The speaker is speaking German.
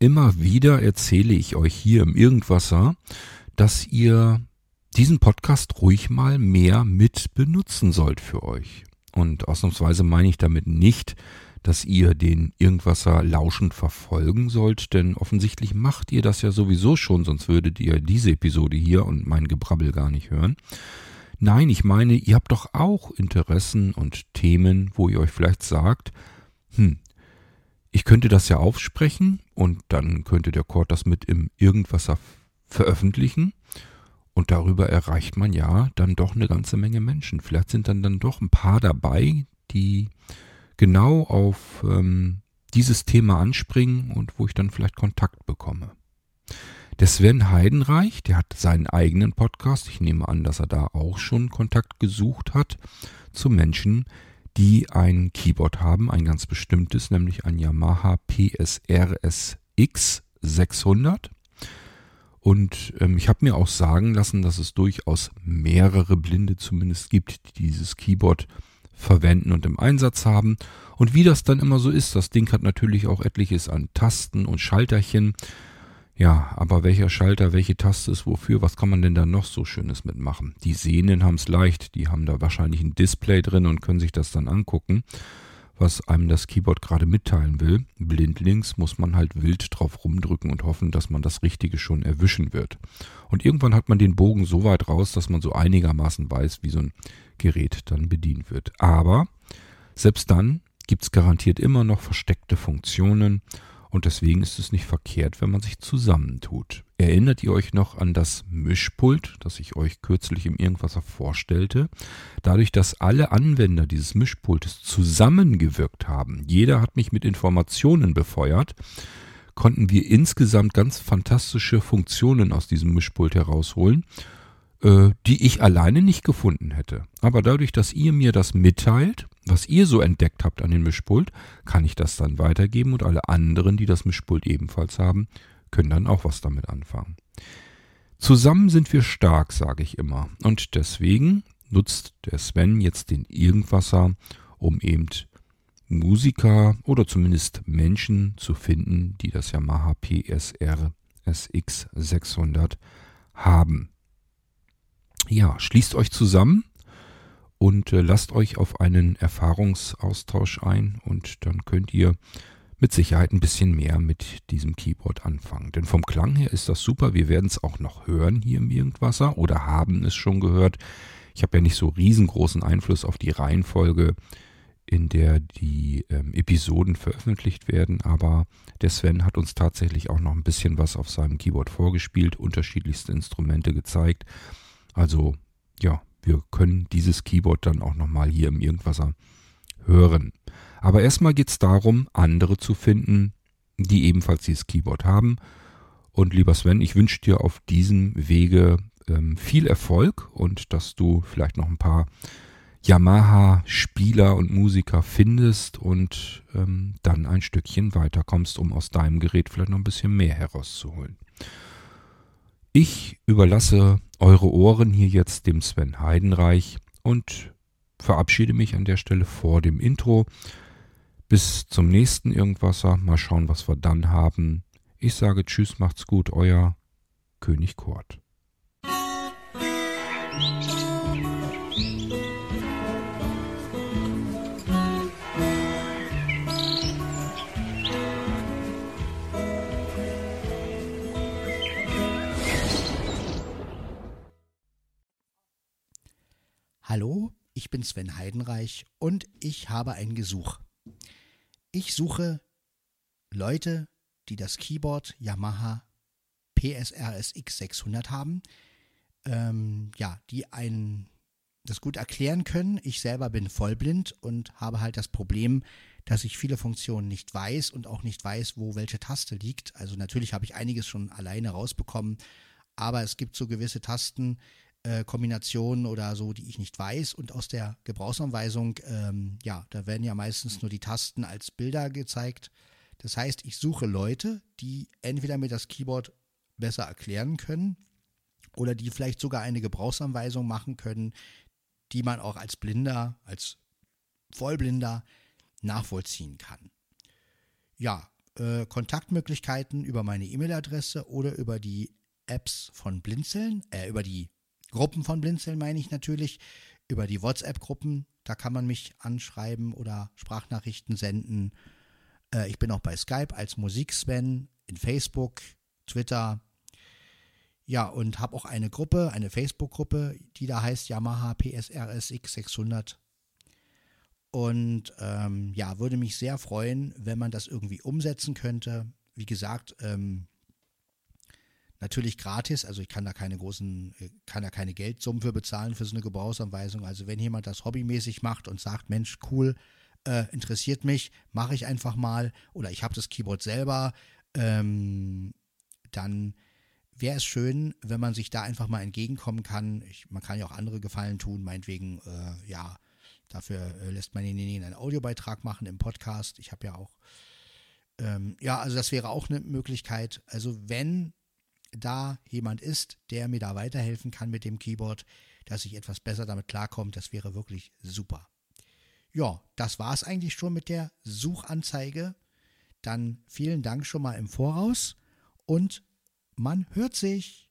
immer wieder erzähle ich euch hier im Irgendwasser, dass ihr diesen Podcast ruhig mal mehr mit benutzen sollt für euch. Und ausnahmsweise meine ich damit nicht, dass ihr den Irgendwasser lauschend verfolgen sollt, denn offensichtlich macht ihr das ja sowieso schon, sonst würdet ihr diese Episode hier und mein Gebrabbel gar nicht hören. Nein, ich meine, ihr habt doch auch Interessen und Themen, wo ihr euch vielleicht sagt, hm, ich könnte das ja aufsprechen und dann könnte der Chord das mit im Irgendwasser veröffentlichen. Und darüber erreicht man ja dann doch eine ganze Menge Menschen. Vielleicht sind dann dann doch ein paar dabei, die genau auf ähm, dieses Thema anspringen und wo ich dann vielleicht Kontakt bekomme. Der Sven Heidenreich, der hat seinen eigenen Podcast. Ich nehme an, dass er da auch schon Kontakt gesucht hat zu Menschen, die ein Keyboard haben, ein ganz bestimmtes, nämlich ein Yamaha PSRS X 600. Und ähm, ich habe mir auch sagen lassen, dass es durchaus mehrere Blinde zumindest gibt, die dieses Keyboard verwenden und im Einsatz haben. Und wie das dann immer so ist, das Ding hat natürlich auch etliches an Tasten und Schalterchen. Ja, aber welcher Schalter, welche Taste ist wofür, was kann man denn da noch so Schönes mitmachen? Die Sehnen haben es leicht, die haben da wahrscheinlich ein Display drin und können sich das dann angucken, was einem das Keyboard gerade mitteilen will. Blindlings muss man halt wild drauf rumdrücken und hoffen, dass man das Richtige schon erwischen wird. Und irgendwann hat man den Bogen so weit raus, dass man so einigermaßen weiß, wie so ein Gerät dann bedient wird. Aber selbst dann gibt es garantiert immer noch versteckte Funktionen und deswegen ist es nicht verkehrt, wenn man sich zusammentut. Erinnert ihr euch noch an das Mischpult, das ich euch kürzlich im Irgendwasser vorstellte? Dadurch, dass alle Anwender dieses Mischpultes zusammengewirkt haben, jeder hat mich mit Informationen befeuert, konnten wir insgesamt ganz fantastische Funktionen aus diesem Mischpult herausholen äh, die ich alleine nicht gefunden hätte. Aber dadurch, dass ihr mir das mitteilt, was ihr so entdeckt habt an dem Mischpult, kann ich das dann weitergeben und alle anderen, die das Mischpult ebenfalls haben, können dann auch was damit anfangen. Zusammen sind wir stark, sage ich immer. Und deswegen nutzt der Sven jetzt den Irgendwasser, um eben Musiker oder zumindest Menschen zu finden, die das Yamaha PSR SX 600 haben ja, schließt euch zusammen und äh, lasst euch auf einen Erfahrungsaustausch ein und dann könnt ihr mit Sicherheit ein bisschen mehr mit diesem Keyboard anfangen. Denn vom Klang her ist das super. Wir werden es auch noch hören hier im Irgendwasser oder haben es schon gehört. Ich habe ja nicht so riesengroßen Einfluss auf die Reihenfolge, in der die ähm, Episoden veröffentlicht werden, aber der Sven hat uns tatsächlich auch noch ein bisschen was auf seinem Keyboard vorgespielt, unterschiedlichste Instrumente gezeigt. Also ja, wir können dieses Keyboard dann auch nochmal hier im Irgendwasser hören. Aber erstmal geht es darum, andere zu finden, die ebenfalls dieses Keyboard haben. Und lieber Sven, ich wünsche dir auf diesem Wege ähm, viel Erfolg und dass du vielleicht noch ein paar Yamaha-Spieler und Musiker findest und ähm, dann ein Stückchen weiterkommst, um aus deinem Gerät vielleicht noch ein bisschen mehr herauszuholen. Ich überlasse eure Ohren hier jetzt dem Sven Heidenreich und verabschiede mich an der Stelle vor dem Intro. Bis zum nächsten Irgendwasser. Mal schauen, was wir dann haben. Ich sage Tschüss, macht's gut, euer König Kurt. Hallo, ich bin Sven Heidenreich und ich habe ein Gesuch. Ich suche Leute, die das Keyboard Yamaha PSRS X600 haben, ähm, ja, die ein, das gut erklären können. Ich selber bin vollblind und habe halt das Problem, dass ich viele Funktionen nicht weiß und auch nicht weiß, wo welche Taste liegt. Also natürlich habe ich einiges schon alleine rausbekommen, aber es gibt so gewisse Tasten, äh, Kombinationen oder so, die ich nicht weiß. Und aus der Gebrauchsanweisung, ähm, ja, da werden ja meistens nur die Tasten als Bilder gezeigt. Das heißt, ich suche Leute, die entweder mir das Keyboard besser erklären können oder die vielleicht sogar eine Gebrauchsanweisung machen können, die man auch als Blinder, als Vollblinder nachvollziehen kann. Ja, äh, Kontaktmöglichkeiten über meine E-Mail-Adresse oder über die Apps von Blinzeln, äh, über die Gruppen von Blinzeln meine ich natürlich, über die WhatsApp-Gruppen, da kann man mich anschreiben oder Sprachnachrichten senden. Äh, ich bin auch bei Skype als Musik-Sven, in Facebook, Twitter. Ja, und habe auch eine Gruppe, eine Facebook-Gruppe, die da heißt Yamaha PSRSX 600. Und ähm, ja, würde mich sehr freuen, wenn man das irgendwie umsetzen könnte. Wie gesagt, ähm, natürlich gratis, also ich kann da keine großen, äh, kann da keine Geldsummen für bezahlen für so eine Gebrauchsanweisung. Also wenn jemand das hobbymäßig macht und sagt, Mensch, cool, äh, interessiert mich, mache ich einfach mal oder ich habe das Keyboard selber, ähm, dann wäre es schön, wenn man sich da einfach mal entgegenkommen kann. Ich, man kann ja auch andere Gefallen tun, meinetwegen, äh, ja, Dafür äh, lässt man ihn einen Audiobeitrag machen im Podcast. Ich habe ja auch, ähm, ja, also das wäre auch eine Möglichkeit. Also wenn da jemand ist, der mir da weiterhelfen kann mit dem Keyboard, dass ich etwas besser damit klarkomme, das wäre wirklich super. Ja, das war es eigentlich schon mit der Suchanzeige. Dann vielen Dank schon mal im Voraus und man hört sich.